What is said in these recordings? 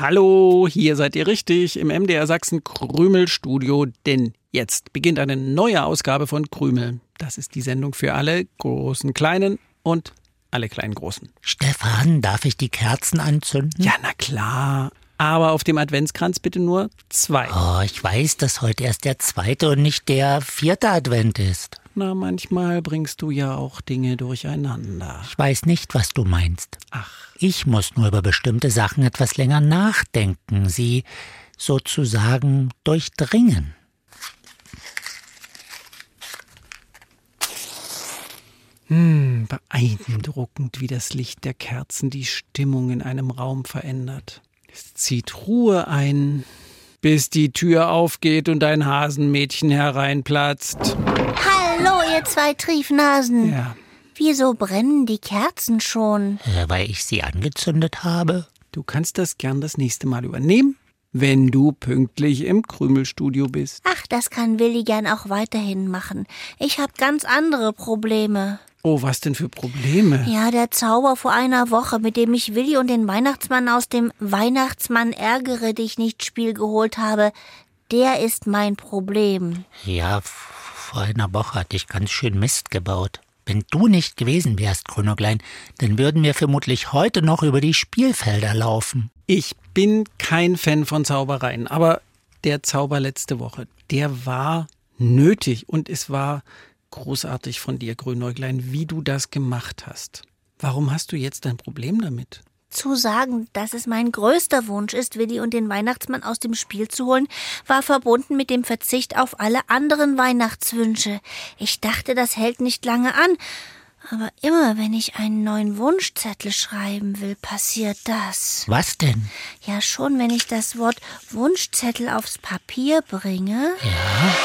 Hallo, hier seid ihr richtig im MDR Sachsen Krümelstudio, denn jetzt beginnt eine neue Ausgabe von Krümel. Das ist die Sendung für alle großen Kleinen und alle kleinen Großen. Stefan, darf ich die Kerzen anzünden? Ja, na klar. Aber auf dem Adventskranz bitte nur zwei. Oh, ich weiß, dass heute erst der zweite und nicht der vierte Advent ist. Na, manchmal bringst du ja auch Dinge durcheinander. Ich weiß nicht, was du meinst. Ach. Ich muss nur über bestimmte Sachen etwas länger nachdenken, sie sozusagen durchdringen. Hm, beeindruckend, wie das Licht der Kerzen die Stimmung in einem Raum verändert. Es zieht Ruhe ein, bis die Tür aufgeht und ein Hasenmädchen hereinplatzt. Hallo, ihr zwei Triefnasen. Ja. Wieso brennen die Kerzen schon? Äh, weil ich sie angezündet habe. Du kannst das gern das nächste Mal übernehmen, wenn du pünktlich im Krümelstudio bist. Ach, das kann Willi gern auch weiterhin machen. Ich habe ganz andere Probleme. Oh, was denn für Probleme? Ja, der Zauber vor einer Woche, mit dem ich Willi und den Weihnachtsmann aus dem Weihnachtsmann ärgere dich nicht Spiel geholt habe, der ist mein Problem. Ja, vor einer Woche hatte ich ganz schön Mist gebaut. Wenn du nicht gewesen wärst, Grünoglein, dann würden wir vermutlich heute noch über die Spielfelder laufen. Ich bin kein Fan von Zaubereien, aber der Zauber letzte Woche, der war nötig und es war großartig von dir, Grünäuglein, wie du das gemacht hast. Warum hast du jetzt ein Problem damit? Zu sagen, dass es mein größter Wunsch ist, Willi und den Weihnachtsmann aus dem Spiel zu holen, war verbunden mit dem Verzicht auf alle anderen Weihnachtswünsche. Ich dachte, das hält nicht lange an. Aber immer wenn ich einen neuen Wunschzettel schreiben will, passiert das. Was denn? Ja, schon wenn ich das Wort Wunschzettel aufs Papier bringe. Ja.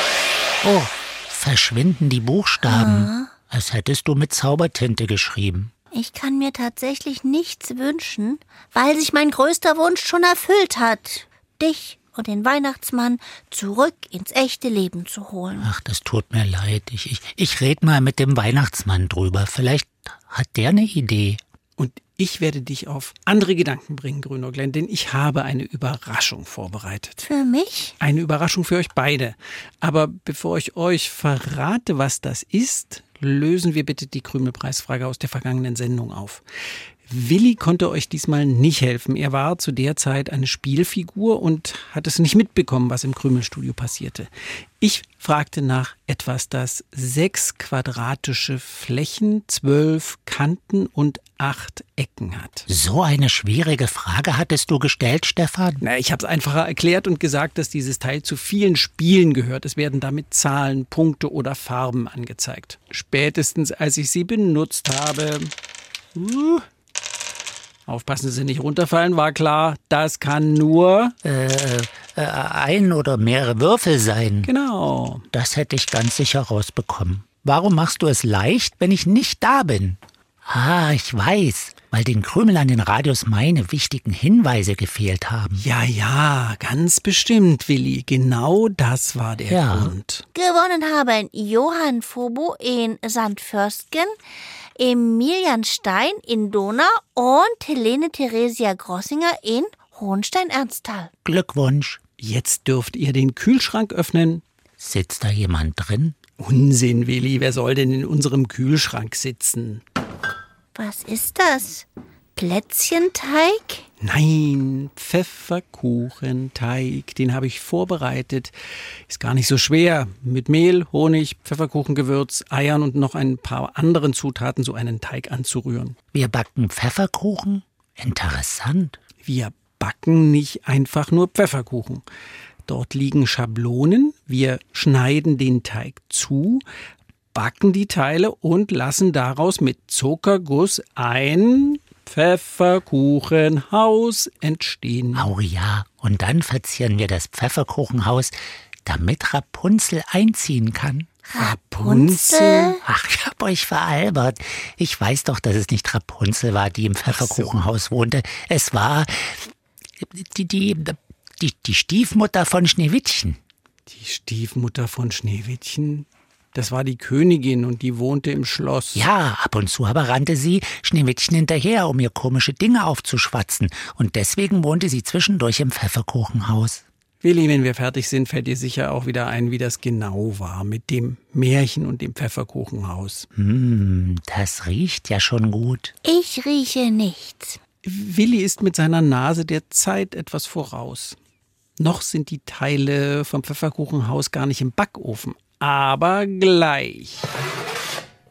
Oh, verschwinden die Buchstaben, ah. als hättest du mit Zaubertinte geschrieben. Ich kann mir tatsächlich nichts wünschen, weil sich mein größter Wunsch schon erfüllt hat. Dich und den Weihnachtsmann zurück ins echte Leben zu holen. Ach, das tut mir leid. Ich, ich, ich red mal mit dem Weihnachtsmann drüber. Vielleicht hat der eine Idee. Und ich werde dich auf andere Gedanken bringen, Grünäuglein, denn ich habe eine Überraschung vorbereitet. Für mich? Eine Überraschung für euch beide. Aber bevor ich euch verrate, was das ist, lösen wir bitte die Krümelpreisfrage aus der vergangenen Sendung auf. Willi konnte euch diesmal nicht helfen. Er war zu der Zeit eine Spielfigur und hat es nicht mitbekommen, was im Krümelstudio passierte. Ich fragte nach etwas, das sechs quadratische Flächen, zwölf Kanten und acht Ecken hat. So eine schwierige Frage hattest du gestellt, Stefan? Na, ich habe es einfacher erklärt und gesagt, dass dieses Teil zu vielen Spielen gehört. Es werden damit Zahlen, Punkte oder Farben angezeigt. Spätestens als ich sie benutzt habe. Uh, Aufpassen, dass Sie nicht runterfallen, war klar, das kann nur äh, äh, ein oder mehrere Würfel sein. Genau. Das hätte ich ganz sicher rausbekommen. Warum machst du es leicht, wenn ich nicht da bin? Ah, ich weiß, weil den Krümel an den Radios meine wichtigen Hinweise gefehlt haben. Ja, ja, ganz bestimmt, Willi. Genau das war der ja. Grund. Gewonnen haben Johann Fobo in Sandförstgen, Emilian Stein in Donau und Helene Theresia Grossinger in Hohenstein-Ernsthal. Glückwunsch. Jetzt dürft ihr den Kühlschrank öffnen. Sitzt da jemand drin? Unsinn, Willi. Wer soll denn in unserem Kühlschrank sitzen? Was ist das? Plätzchenteig? Nein, Pfefferkuchenteig. Den habe ich vorbereitet. Ist gar nicht so schwer. Mit Mehl, Honig, Pfefferkuchengewürz, Eiern und noch ein paar anderen Zutaten so einen Teig anzurühren. Wir backen Pfefferkuchen? Interessant. Wir backen nicht einfach nur Pfefferkuchen. Dort liegen Schablonen. Wir schneiden den Teig zu, backen die Teile und lassen daraus mit Zuckerguss ein Pfefferkuchenhaus entstehen. Oh ja, und dann verzieren wir das Pfefferkuchenhaus, damit Rapunzel einziehen kann. Rapunzel? Ach, ich hab euch veralbert. Ich weiß doch, dass es nicht Rapunzel war, die im Pfefferkuchenhaus wohnte. Es war die, die, die, die Stiefmutter von Schneewittchen. Die Stiefmutter von Schneewittchen? Das war die Königin und die wohnte im Schloss. Ja, ab und zu aber rannte sie Schneewittchen hinterher, um ihr komische Dinge aufzuschwatzen. Und deswegen wohnte sie zwischendurch im Pfefferkuchenhaus. Willi, wenn wir fertig sind, fällt dir sicher auch wieder ein, wie das genau war mit dem Märchen und dem Pfefferkuchenhaus. Hm, das riecht ja schon gut. Ich rieche nichts. Willi ist mit seiner Nase der Zeit etwas voraus. Noch sind die Teile vom Pfefferkuchenhaus gar nicht im Backofen, aber gleich.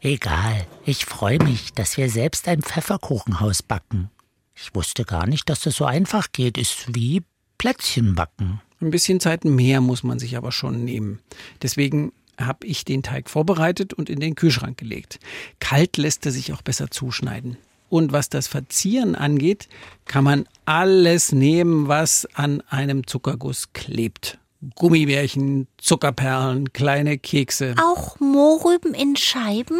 Egal, ich freue mich, dass wir selbst ein Pfefferkuchenhaus backen. Ich wusste gar nicht, dass das so einfach geht. Ist wie Plätzchen backen. Ein bisschen Zeit mehr muss man sich aber schon nehmen. Deswegen habe ich den Teig vorbereitet und in den Kühlschrank gelegt. Kalt lässt er sich auch besser zuschneiden. Und was das Verzieren angeht, kann man alles nehmen, was an einem Zuckerguss klebt. Gummibärchen, Zuckerperlen, kleine Kekse. Auch Mohrrüben in Scheiben?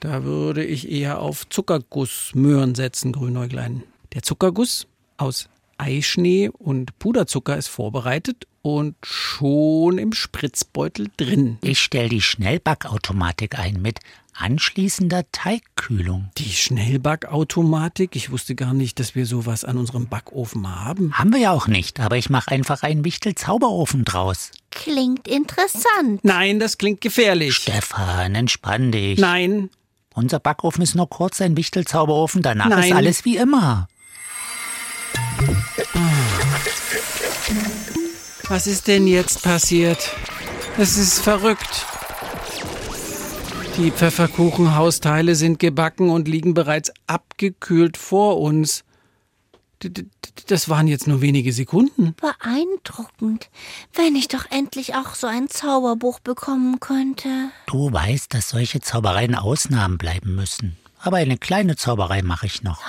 Da würde ich eher auf Zuckergussmöhren setzen, Grünäuglein. Der Zuckerguss aus Eischnee und Puderzucker ist vorbereitet und schon im Spritzbeutel drin. Ich stelle die Schnellbackautomatik ein mit anschließender Teigkühlung. Die Schnellbackautomatik? Ich wusste gar nicht, dass wir sowas an unserem Backofen haben. Haben wir ja auch nicht, aber ich mache einfach einen Wichtel-Zauberofen draus. Klingt interessant. Nein, das klingt gefährlich. Stefan, entspann dich. Nein. Unser Backofen ist nur kurz ein Wichtel-Zauberofen, danach Nein. ist alles wie immer. Was ist denn jetzt passiert? Es ist verrückt. Die Pfefferkuchenhausteile sind gebacken und liegen bereits abgekühlt vor uns. Das waren jetzt nur wenige Sekunden. Beeindruckend. Wenn ich doch endlich auch so ein Zauberbuch bekommen könnte. Du weißt, dass solche Zaubereien Ausnahmen bleiben müssen. Aber eine kleine Zauberei mache ich noch.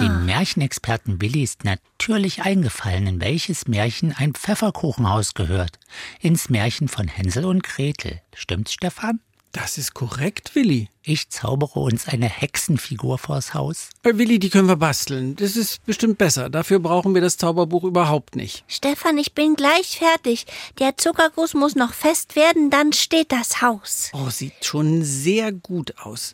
Dem Märchenexperten Billy ist natürlich eingefallen, in welches Märchen ein Pfefferkuchenhaus gehört. Ins Märchen von Hänsel und Gretel. Stimmt's, Stefan? Das ist korrekt, Willi. Ich zaubere uns eine Hexenfigur vors Haus. Äh, Willi, die können wir basteln. Das ist bestimmt besser. Dafür brauchen wir das Zauberbuch überhaupt nicht. Stefan, ich bin gleich fertig. Der Zuckerguss muss noch fest werden, dann steht das Haus. Oh, sieht schon sehr gut aus.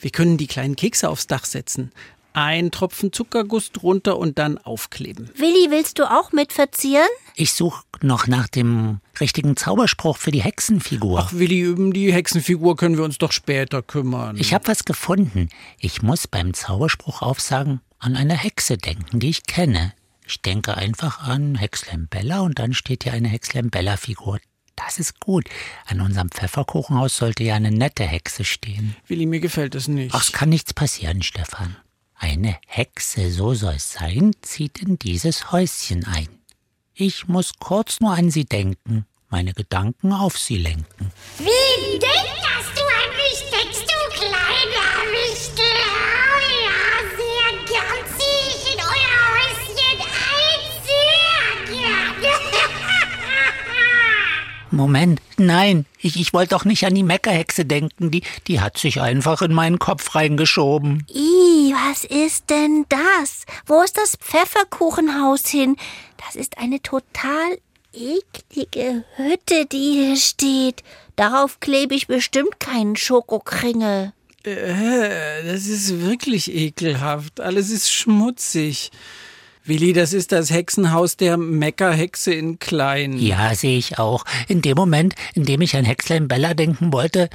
Wir können die kleinen Kekse aufs Dach setzen. Ein Tropfen Zuckerguss drunter und dann aufkleben. Willi, willst du auch mit verzieren? Ich suche noch nach dem richtigen Zauberspruch für die Hexenfigur. Ach, Willi, um die Hexenfigur können wir uns doch später kümmern. Ich habe was gefunden. Ich muss beim Zauberspruch aufsagen, an eine Hexe denken, die ich kenne. Ich denke einfach an Hexlem Bella und dann steht hier eine Hexlem Bella Figur. Das ist gut. An unserem Pfefferkuchenhaus sollte ja eine nette Hexe stehen. Willi, mir gefällt das nicht. Ach, es kann nichts passieren, Stefan. Eine Hexe, so soll es sein, zieht in dieses Häuschen ein. Ich muss kurz nur an sie denken, meine Gedanken auf sie lenken. Wen denkerst du Moment, nein, ich, ich wollte doch nicht an die Meckerhexe denken, die, die hat sich einfach in meinen Kopf reingeschoben. Ih, was ist denn das? Wo ist das Pfefferkuchenhaus hin? Das ist eine total eklige Hütte, die hier steht. Darauf klebe ich bestimmt keinen Schokokringel. Äh, das ist wirklich ekelhaft. Alles ist schmutzig. Willi, das ist das Hexenhaus der Meckerhexe in Klein. Ja, sehe ich auch. In dem Moment, in dem ich an Hexlein Bella denken wollte,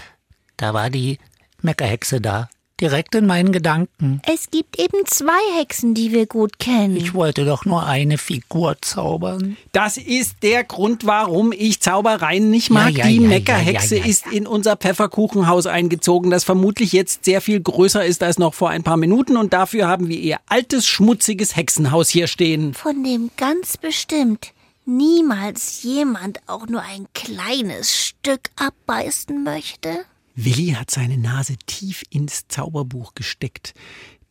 da war die Meckerhexe da. Direkt in meinen Gedanken. Es gibt eben zwei Hexen, die wir gut kennen. Ich wollte doch nur eine Figur zaubern. Das ist der Grund, warum ich Zaubereien nicht mag. Ja, ja, die ja, Meckerhexe ja, ja, ja, ist in unser Pfefferkuchenhaus eingezogen, das vermutlich jetzt sehr viel größer ist als noch vor ein paar Minuten. Und dafür haben wir ihr altes, schmutziges Hexenhaus hier stehen. Von dem ganz bestimmt niemals jemand auch nur ein kleines Stück abbeißen möchte. Willi hat seine Nase tief ins Zauberbuch gesteckt.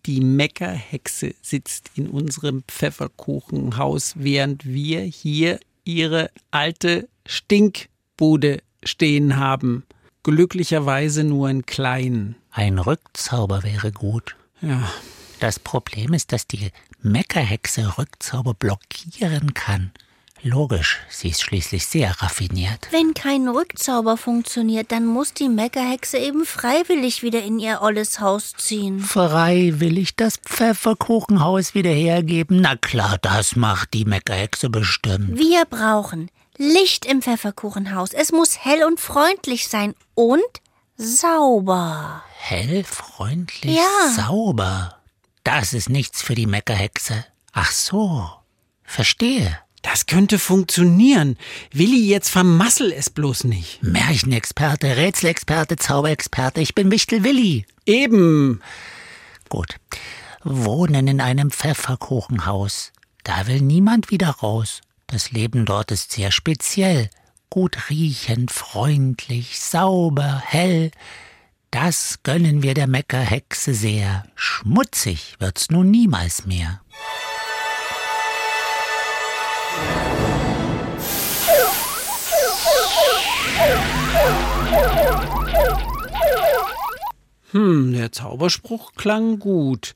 Die Meckerhexe sitzt in unserem Pfefferkuchenhaus, während wir hier ihre alte Stinkbude stehen haben. Glücklicherweise nur in klein. Ein Rückzauber wäre gut. Ja, Das Problem ist, dass die Meckerhexe Rückzauber blockieren kann. Logisch, sie ist schließlich sehr raffiniert. Wenn kein Rückzauber funktioniert, dann muss die Meckerhexe eben freiwillig wieder in ihr olles Haus ziehen. Freiwillig das Pfefferkuchenhaus wieder hergeben? Na klar, das macht die Meckerhexe bestimmt. Wir brauchen Licht im Pfefferkuchenhaus. Es muss hell und freundlich sein und sauber. Hell, freundlich, Ja. sauber. Das ist nichts für die Meckerhexe. Ach so, verstehe. Das könnte funktionieren. Willi, jetzt vermassel es bloß nicht. Märchenexperte, Rätselexperte, Zauberexperte, ich bin Wichtel Willi. Eben. Gut. Wohnen in einem Pfefferkuchenhaus. Da will niemand wieder raus. Das Leben dort ist sehr speziell. Gut riechend, freundlich, sauber, hell. Das gönnen wir der Meckerhexe sehr. Schmutzig wird's nun niemals mehr. Hm, der Zauberspruch klang gut.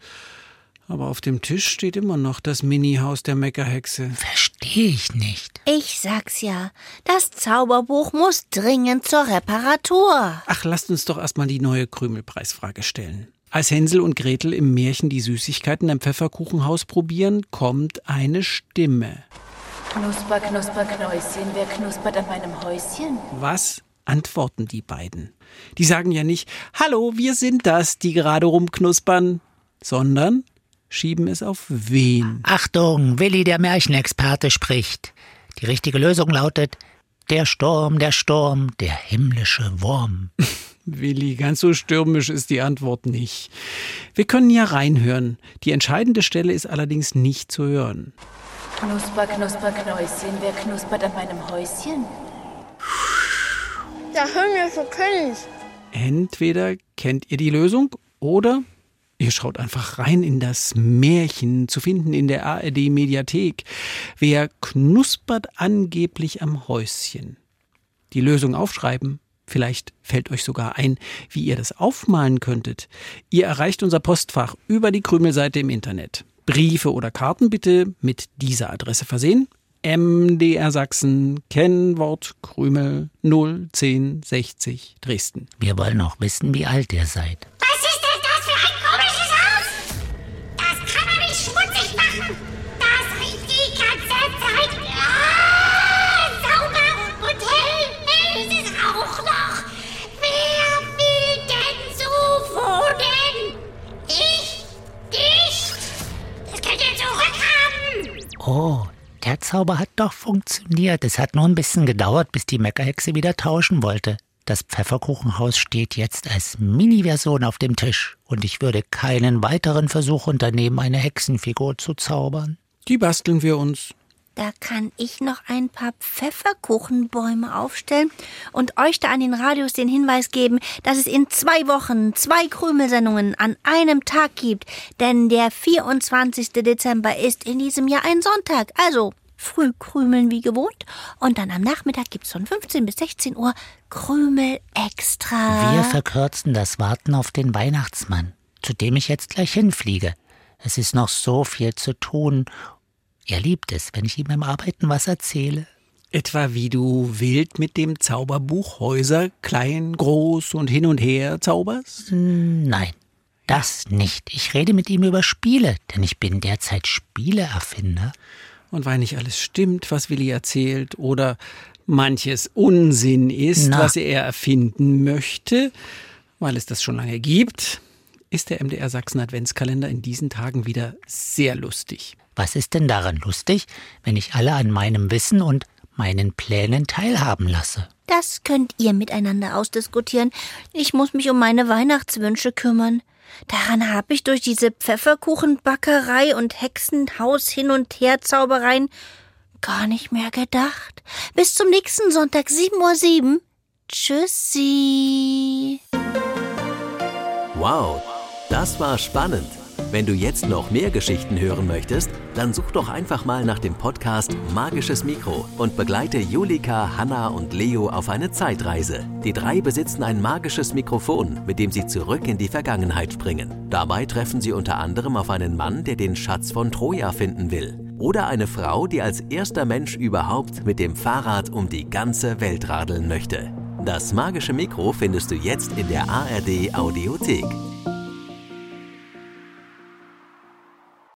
Aber auf dem Tisch steht immer noch das Mini-Haus der Meckerhexe. Verstehe ich nicht. Ich sag's ja, das Zauberbuch muss dringend zur Reparatur. Ach, lasst uns doch erstmal die neue Krümelpreisfrage stellen. Als Hänsel und Gretel im Märchen die Süßigkeiten im Pfefferkuchenhaus probieren, kommt eine Stimme. Knusper, knusper, Knäuschen, wer knuspert an meinem Häuschen? Was antworten die beiden? Die sagen ja nicht, Hallo, wir sind das, die gerade rumknuspern, sondern schieben es auf wen? Achtung, Willi der Märchenexperte spricht. Die richtige Lösung lautet Der Sturm, der Sturm, der himmlische Wurm. Willi, ganz so stürmisch ist die Antwort nicht. Wir können ja reinhören. Die entscheidende Stelle ist allerdings nicht zu hören. Knusper, knusper, Knäuschen, wer knuspert an meinem Häuschen? Der himmlische König. Entweder kennt ihr die Lösung oder ihr schaut einfach rein in das Märchen, zu finden in der ARD Mediathek. Wer knuspert angeblich am Häuschen? Die Lösung aufschreiben. Vielleicht fällt euch sogar ein, wie ihr das aufmalen könntet. Ihr erreicht unser Postfach über die Krümelseite im Internet. Briefe oder Karten bitte mit dieser Adresse versehen. MDR Sachsen, Kennwort Krümel 01060 Dresden. Wir wollen auch wissen, wie alt ihr seid. Zauber hat doch funktioniert. Es hat nur ein bisschen gedauert, bis die Meckerhexe wieder tauschen wollte. Das Pfefferkuchenhaus steht jetzt als Mini-Version auf dem Tisch und ich würde keinen weiteren Versuch unternehmen, eine Hexenfigur zu zaubern. Die basteln wir uns. Da kann ich noch ein paar Pfefferkuchenbäume aufstellen und euch da an den Radios den Hinweis geben, dass es in zwei Wochen zwei Krümelsendungen an einem Tag gibt. Denn der 24. Dezember ist in diesem Jahr ein Sonntag. Also früh krümeln wie gewohnt. Und dann am Nachmittag gibt's von 15 bis 16 Uhr Krümel extra. Wir verkürzen das Warten auf den Weihnachtsmann, zu dem ich jetzt gleich hinfliege. Es ist noch so viel zu tun. Er liebt es, wenn ich ihm beim Arbeiten was erzähle. Etwa wie du wild mit dem Zauberbuch Häuser klein, groß und hin und her zauberst? Nein, das nicht. Ich rede mit ihm über Spiele, denn ich bin derzeit Spieleerfinder. Und weil nicht alles stimmt, was Willi erzählt, oder manches Unsinn ist, Na. was er erfinden möchte, weil es das schon lange gibt, ist der MDR Sachsen Adventskalender in diesen Tagen wieder sehr lustig. Was ist denn daran lustig, wenn ich alle an meinem Wissen und meinen Plänen teilhaben lasse? Das könnt ihr miteinander ausdiskutieren. Ich muss mich um meine Weihnachtswünsche kümmern. Daran habe ich durch diese Pfefferkuchenbackerei und Hexenhaus hin und her Zaubereien gar nicht mehr gedacht. Bis zum nächsten Sonntag 7.07 Uhr. Tschüssi. Wow, das war spannend. Wenn du jetzt noch mehr Geschichten hören möchtest, dann such doch einfach mal nach dem Podcast Magisches Mikro und begleite Julika, Hanna und Leo auf eine Zeitreise. Die drei besitzen ein magisches Mikrofon, mit dem sie zurück in die Vergangenheit springen. Dabei treffen sie unter anderem auf einen Mann, der den Schatz von Troja finden will. Oder eine Frau, die als erster Mensch überhaupt mit dem Fahrrad um die ganze Welt radeln möchte. Das magische Mikro findest du jetzt in der ARD Audiothek.